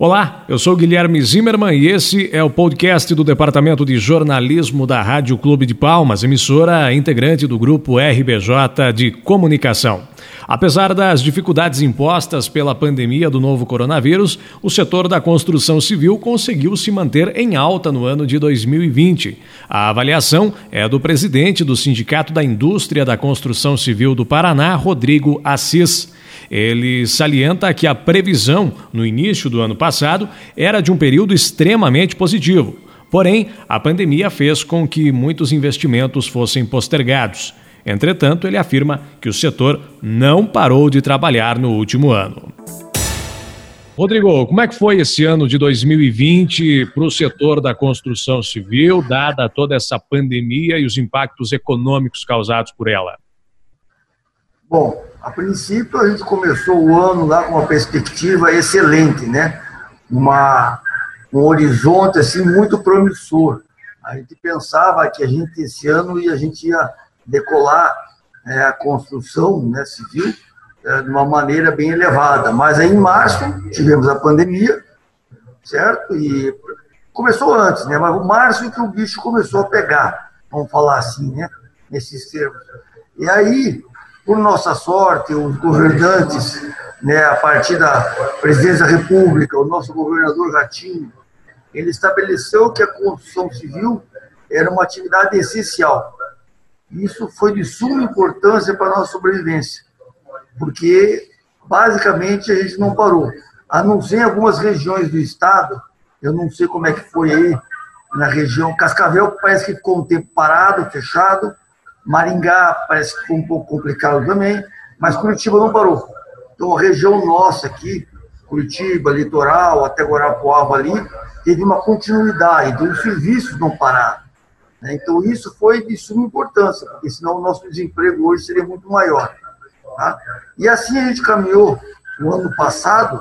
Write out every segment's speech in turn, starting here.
Olá, eu sou Guilherme Zimmermann e esse é o podcast do Departamento de Jornalismo da Rádio Clube de Palmas, emissora integrante do grupo RBJ de Comunicação. Apesar das dificuldades impostas pela pandemia do novo coronavírus, o setor da construção civil conseguiu se manter em alta no ano de 2020. A avaliação é do presidente do Sindicato da Indústria da Construção Civil do Paraná, Rodrigo Assis. Ele salienta que a previsão no início do ano passado era de um período extremamente positivo. Porém, a pandemia fez com que muitos investimentos fossem postergados. Entretanto, ele afirma que o setor não parou de trabalhar no último ano. Rodrigo, como é que foi esse ano de 2020 para o setor da construção civil, dada toda essa pandemia e os impactos econômicos causados por ela? Bom, a princípio a gente começou o ano lá com uma perspectiva excelente, né? Uma, um horizonte assim muito promissor. A gente pensava que a gente esse ano e a gente ia decolar é, a construção né, civil é, de uma maneira bem elevada. Mas aí em março tivemos a pandemia, certo? E começou antes, né? Mas o março é que o bicho começou a pegar, vamos falar assim, né? Nesses termos. E aí por nossa sorte, os governantes, né, a partir da presidência da República, o nosso governador Ratinho, ele estabeleceu que a construção civil era uma atividade essencial. Isso foi de suma importância para a nossa sobrevivência, porque basicamente a gente não parou. A não ser em algumas regiões do estado, eu não sei como é que foi aí na região, Cascavel parece que ficou um tempo parado, fechado, Maringá parece que foi um pouco complicado também, mas Curitiba não parou. Então, a região nossa aqui, Curitiba, litoral, até Guarapuava ali, teve uma continuidade, então os serviços não pararam. Né? Então, isso foi de suma importância, porque senão o nosso desemprego hoje seria muito maior. Tá? E assim a gente caminhou o ano passado,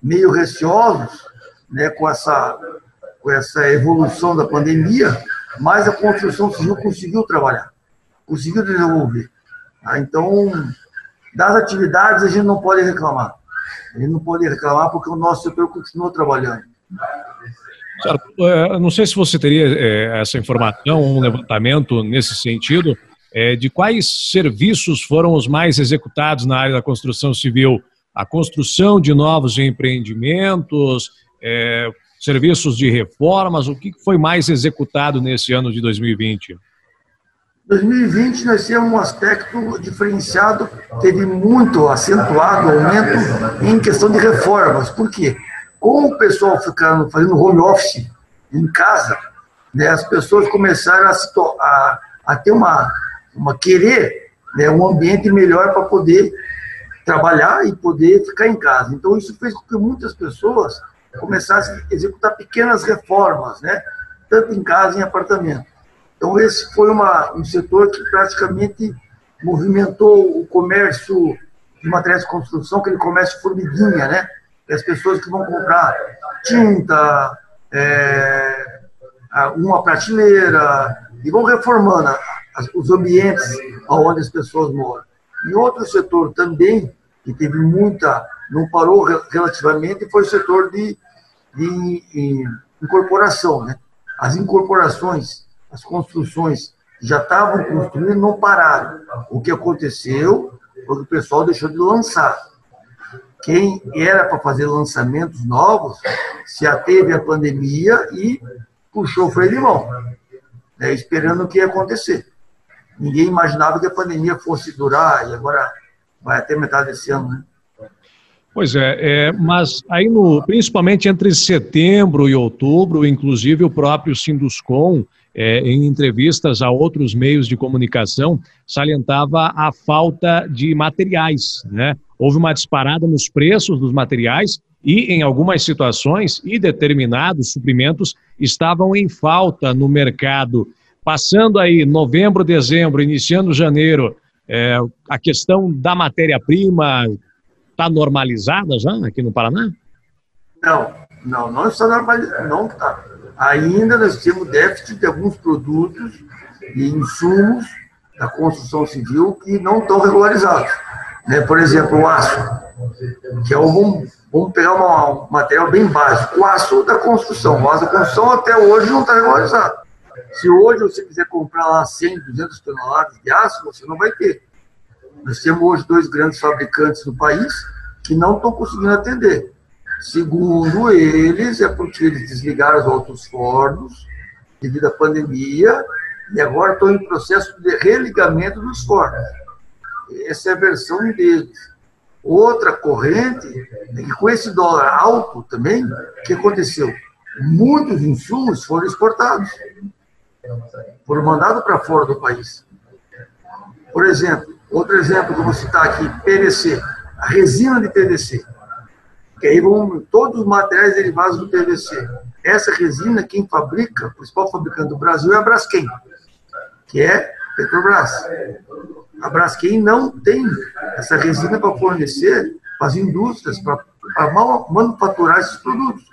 meio receosos, né, com, essa, com essa evolução da pandemia, mas a construção civil conseguiu trabalhar conseguiu desenvolver. Tá? Então, das atividades a gente não pode reclamar. A gente não pode reclamar porque o nosso setor continua trabalhando. Certo. É, não sei se você teria é, essa informação, um levantamento nesse sentido, é, de quais serviços foram os mais executados na área da construção civil? A construção de novos empreendimentos, serviços de reformas, o que foi mais executado nesse ano de 2020? 2020 nós temos um aspecto diferenciado, teve muito acentuado aumento em questão de reformas. Por quê? Com o pessoal ficando fazendo home office em casa, né, as pessoas começaram a, a, a ter uma, uma querer né, um ambiente melhor para poder trabalhar e poder ficar em casa. Então isso fez com que muitas pessoas começassem a executar pequenas reformas, né, tanto em casa em apartamento. Então, esse foi uma, um setor que praticamente movimentou o comércio de materiais de construção, aquele comércio formiguinha, né? As pessoas que vão comprar tinta, é, uma prateleira, e vão reformando os ambientes onde as pessoas moram. E outro setor também, que teve muita, não parou relativamente, foi o setor de, de, de incorporação, né? As incorporações as construções já estavam construídas não pararam. O que aconteceu foi que o pessoal deixou de lançar. Quem era para fazer lançamentos novos se ateve à pandemia e puxou o freio de mão, né, esperando o que ia acontecer. Ninguém imaginava que a pandemia fosse durar e agora vai até metade desse ano, né? Pois é, é, mas aí no, principalmente entre setembro e outubro, inclusive o próprio Sinduscom é, em entrevistas a outros meios de comunicação, salientava a falta de materiais. Né? Houve uma disparada nos preços dos materiais e, em algumas situações, e determinados suprimentos estavam em falta no mercado. Passando aí novembro, dezembro, iniciando janeiro, é, a questão da matéria-prima está normalizada já aqui no Paraná? Não, não, não está normalizada, não está ainda nós temos déficit de alguns produtos e insumos da construção civil que não estão regularizados. Né? Por exemplo, o aço, que é um, Vamos pegar um material bem básico, o aço da construção. O aço da construção até hoje não está regularizado. Se hoje você quiser comprar lá 100, 200 toneladas de aço, você não vai ter. Nós temos hoje dois grandes fabricantes no país que não estão conseguindo atender. Segundo eles, é porque eles desligaram os outros fornos devido à pandemia e agora estão em processo de religamento dos fornos. Essa é a versão deles. Outra corrente é que com esse dólar alto também, o que aconteceu? Muitos insumos foram exportados, foram mandados para fora do país. Por exemplo, outro exemplo que eu vou citar aqui, PVC, a resina de PVC, que aí vão todos os materiais derivados do PVC. Essa resina, quem fabrica, o principal fabricante do Brasil é a Braskem, que é Petrobras. A Braskem não tem essa resina para fornecer para as indústrias, para, para manufaturar esses produtos.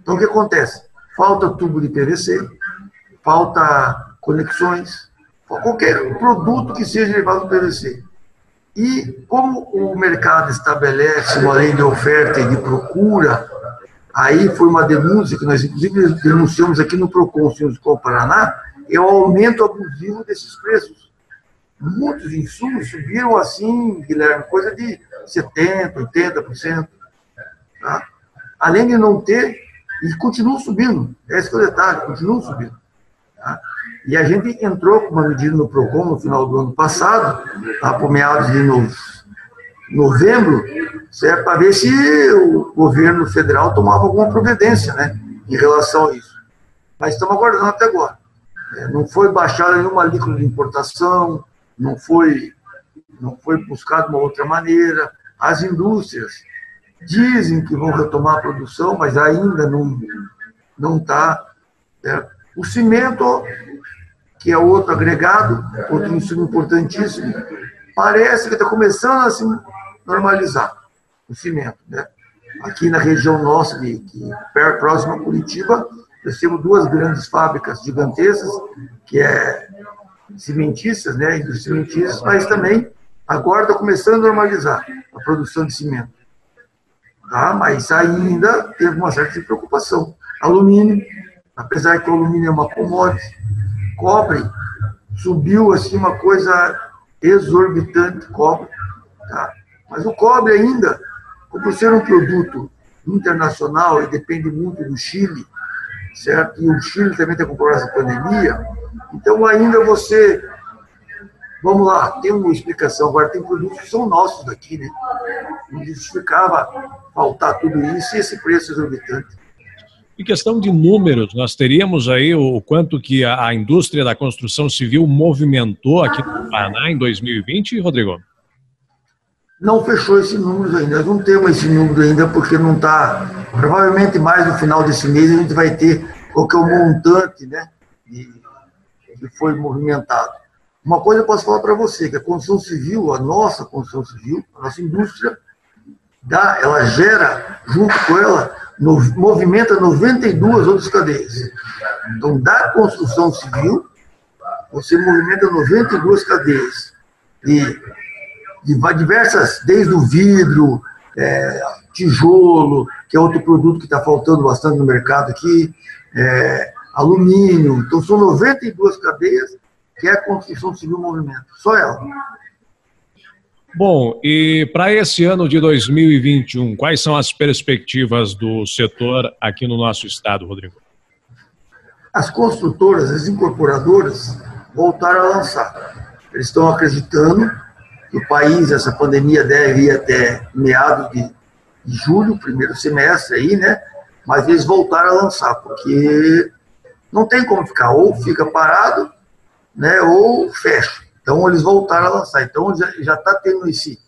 Então, o que acontece? Falta tubo de PVC, falta conexões, qualquer produto que seja derivado do PVC. E como o mercado estabelece uma lei de oferta e de procura, aí foi uma denúncia que nós, inclusive, denunciamos aqui no PROCON, Senhor Paraná, é o aumento abusivo desses preços muitos insumos subiram assim, Guilherme, coisa de 70%, 80%. Tá? Além de não ter, e continuam subindo. Esse é o detalhe, continuam subindo. Tá? E a gente entrou com uma medida no PROCON no final do ano passado, tá, por meados de novembro, certo? para ver se o governo federal tomava alguma providência né, em relação a isso. Mas estamos aguardando até agora. É, não foi baixada nenhuma alíquota de importação, não foi, não foi buscado uma outra maneira. As indústrias dizem que vão retomar a produção, mas ainda não não está. O cimento, que é outro agregado, outro insumo importantíssimo, parece que está começando a se normalizar o cimento. Né? Aqui na região nossa, de, de perto, próxima a Curitiba, nós temos duas grandes fábricas gigantescas, que é cimentícias, né, indústrias cimentícias, mas também agora está começando a normalizar a produção de cimento. Tá? Mas ainda teve uma certa preocupação. Alumínio, apesar que o alumínio é uma commodity, cobre subiu assim uma coisa exorbitante, cobre. Tá? Mas o cobre ainda, por ser um produto internacional e depende muito do Chile, certo? E o Chile também está com problema de pandemia, então, ainda você. Vamos lá, tem uma explicação. Agora, tem produtos que são nossos daqui, né? Não justificava faltar tudo isso e esse preço exorbitante. Em questão de números, nós teríamos aí o quanto que a, a indústria da construção civil movimentou aqui no Paraná em 2020, Rodrigo? Não fechou esse número ainda. Nós não temos esse número ainda porque não está. Provavelmente mais no final desse mês a gente vai ter qual que é o montante, né? Que foi movimentado. Uma coisa eu posso falar para você, que a construção civil, a nossa construção civil, a nossa indústria, dá, ela gera, junto com ela, no, movimenta 92 outras cadeias. Então, da construção civil, você movimenta 92 cadeias. De, de diversas, desde o vidro, é, tijolo, que é outro produto que está faltando bastante no mercado aqui, é, alumínio. Então, são 92 cadeias que é a construção civil movimento, só ela. Bom, e para esse ano de 2021, quais são as perspectivas do setor aqui no nosso estado, Rodrigo? As construtoras, as incorporadoras, voltaram a lançar. Eles estão acreditando que o país, essa pandemia deve ir até meados de, julho, primeiro semestre aí, né? Mas eles voltaram a lançar, porque não tem como ficar, ou fica parado, né, ou fecha. Então, eles voltaram a lançar. Então, já está tendo esse,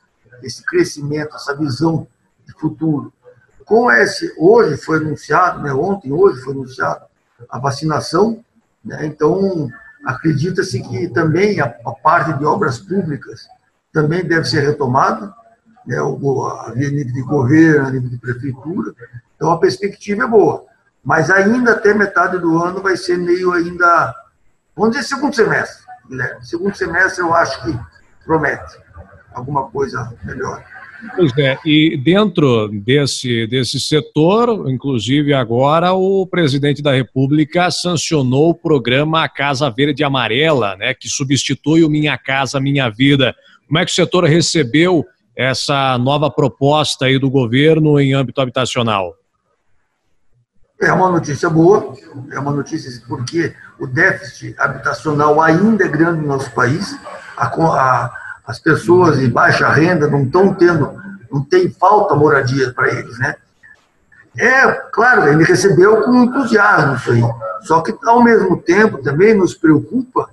esse crescimento, essa visão de futuro. Com esse, hoje foi anunciado, né, ontem, hoje foi anunciado a vacinação, né, então acredita-se que também a, a, parte de obras públicas também deve ser retomada, né, a nível de governo, a nível de prefeitura, então a perspectiva é boa. Mas ainda até metade do ano vai ser meio ainda. Vamos dizer segundo semestre, Guilherme. Segundo semestre eu acho que promete alguma coisa melhor. Pois é, e dentro desse, desse setor, inclusive agora, o presidente da República sancionou o programa Casa Verde Amarela, né, que substitui o Minha Casa Minha Vida. Como é que o setor recebeu essa nova proposta aí do governo em âmbito habitacional? É uma notícia boa, é uma notícia porque o déficit habitacional ainda é grande no nosso país, a, a, as pessoas de baixa renda não estão tendo, não tem falta moradia para eles, né? É, claro, ele recebeu com entusiasmo isso aí, só que ao mesmo tempo também nos preocupa,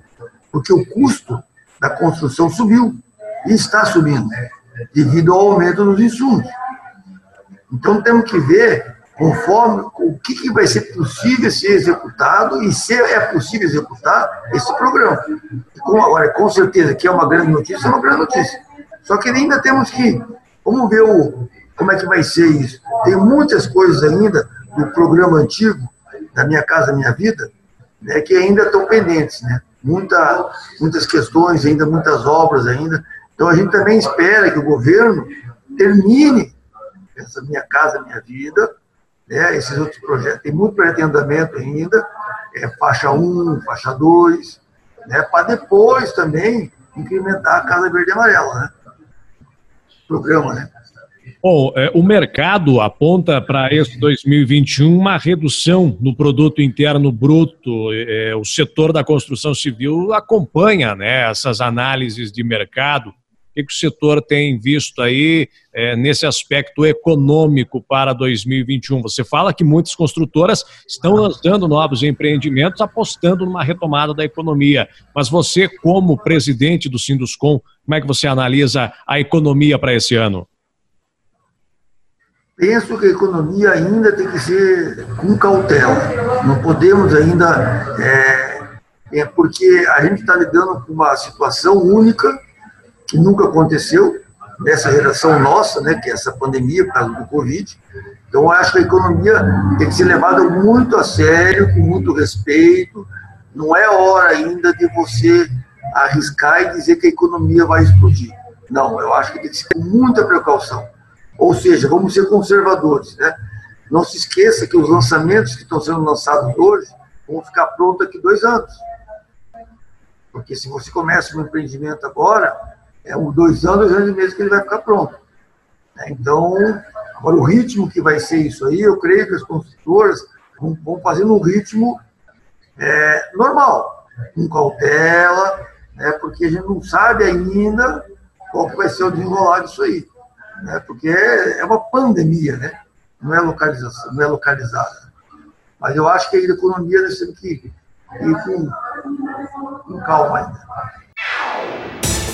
porque o custo da construção subiu, e está subindo, devido ao aumento dos insumos. Então temos que ver conforme o que, que, vai ser possível ser executado e se é possível executar esse programa. Com, agora, com certeza que é uma grande notícia, é uma grande notícia. Só que ainda temos que, vamos ver o, como é que vai ser isso. Tem muitas coisas ainda do programa antigo, da Minha Casa Minha Vida, né, que ainda estão pendentes, né? Muita, muitas questões ainda, muitas obras ainda. Então a gente também espera que o governo termine essa Minha Casa Minha Vida, né, esses outros projetos. Tem muito projeto em andamento ainda, é, faixa 1, faixa 2, né, para depois também incrementar a Casa Verde e Amarela, né? Programa, né? Bom, é, o mercado aponta para esse 2021 uma redução no produto interno bruto. É, o setor da construção civil acompanha né, essas análises de mercado que, que o setor tem visto aí é, nesse aspecto econômico para 2021? Você fala que muitas construtoras estão lançando novos empreendimentos, apostando numa retomada da economia. Mas você, como presidente do Sinduscom, como é que você analisa a economia para esse ano? Penso que a economia ainda tem que ser com cautela. Não podemos ainda. É, é porque a gente está lidando com uma situação única que nunca aconteceu nessa geração nossa, né, que é essa pandemia por causa do Covid. Então, acho que a economia tem que ser levada muito a sério, com muito respeito. Não é hora ainda de você arriscar e dizer que a economia vai explodir. Não, eu acho que tem que ser com muita precaução. Ou seja, vamos ser conservadores. Né? Não se esqueça que os lançamentos que estão sendo lançados hoje vão ficar prontos daqui dois anos. Porque se você começa um empreendimento agora, é um, dois anos, dois anos e meio que ele vai ficar pronto. É, então, agora o ritmo que vai ser isso aí, eu creio que as construtoras vão, vão fazer no ritmo é, normal, com cautela, né, porque a gente não sabe ainda qual que vai ser o desenrolar disso aí. Né, porque é, é uma pandemia, né? Não é localização, não é localizada. Mas eu acho que a economia nós temos que ir com, com calma ainda.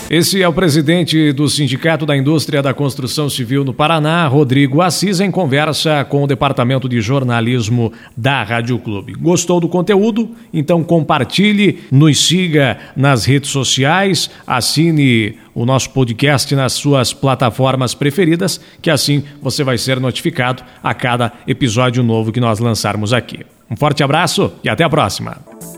Esse é o presidente do Sindicato da Indústria da Construção Civil no Paraná, Rodrigo Assis, em conversa com o Departamento de Jornalismo da Rádio Clube. Gostou do conteúdo? Então compartilhe, nos siga nas redes sociais, assine o nosso podcast nas suas plataformas preferidas, que assim você vai ser notificado a cada episódio novo que nós lançarmos aqui. Um forte abraço e até a próxima!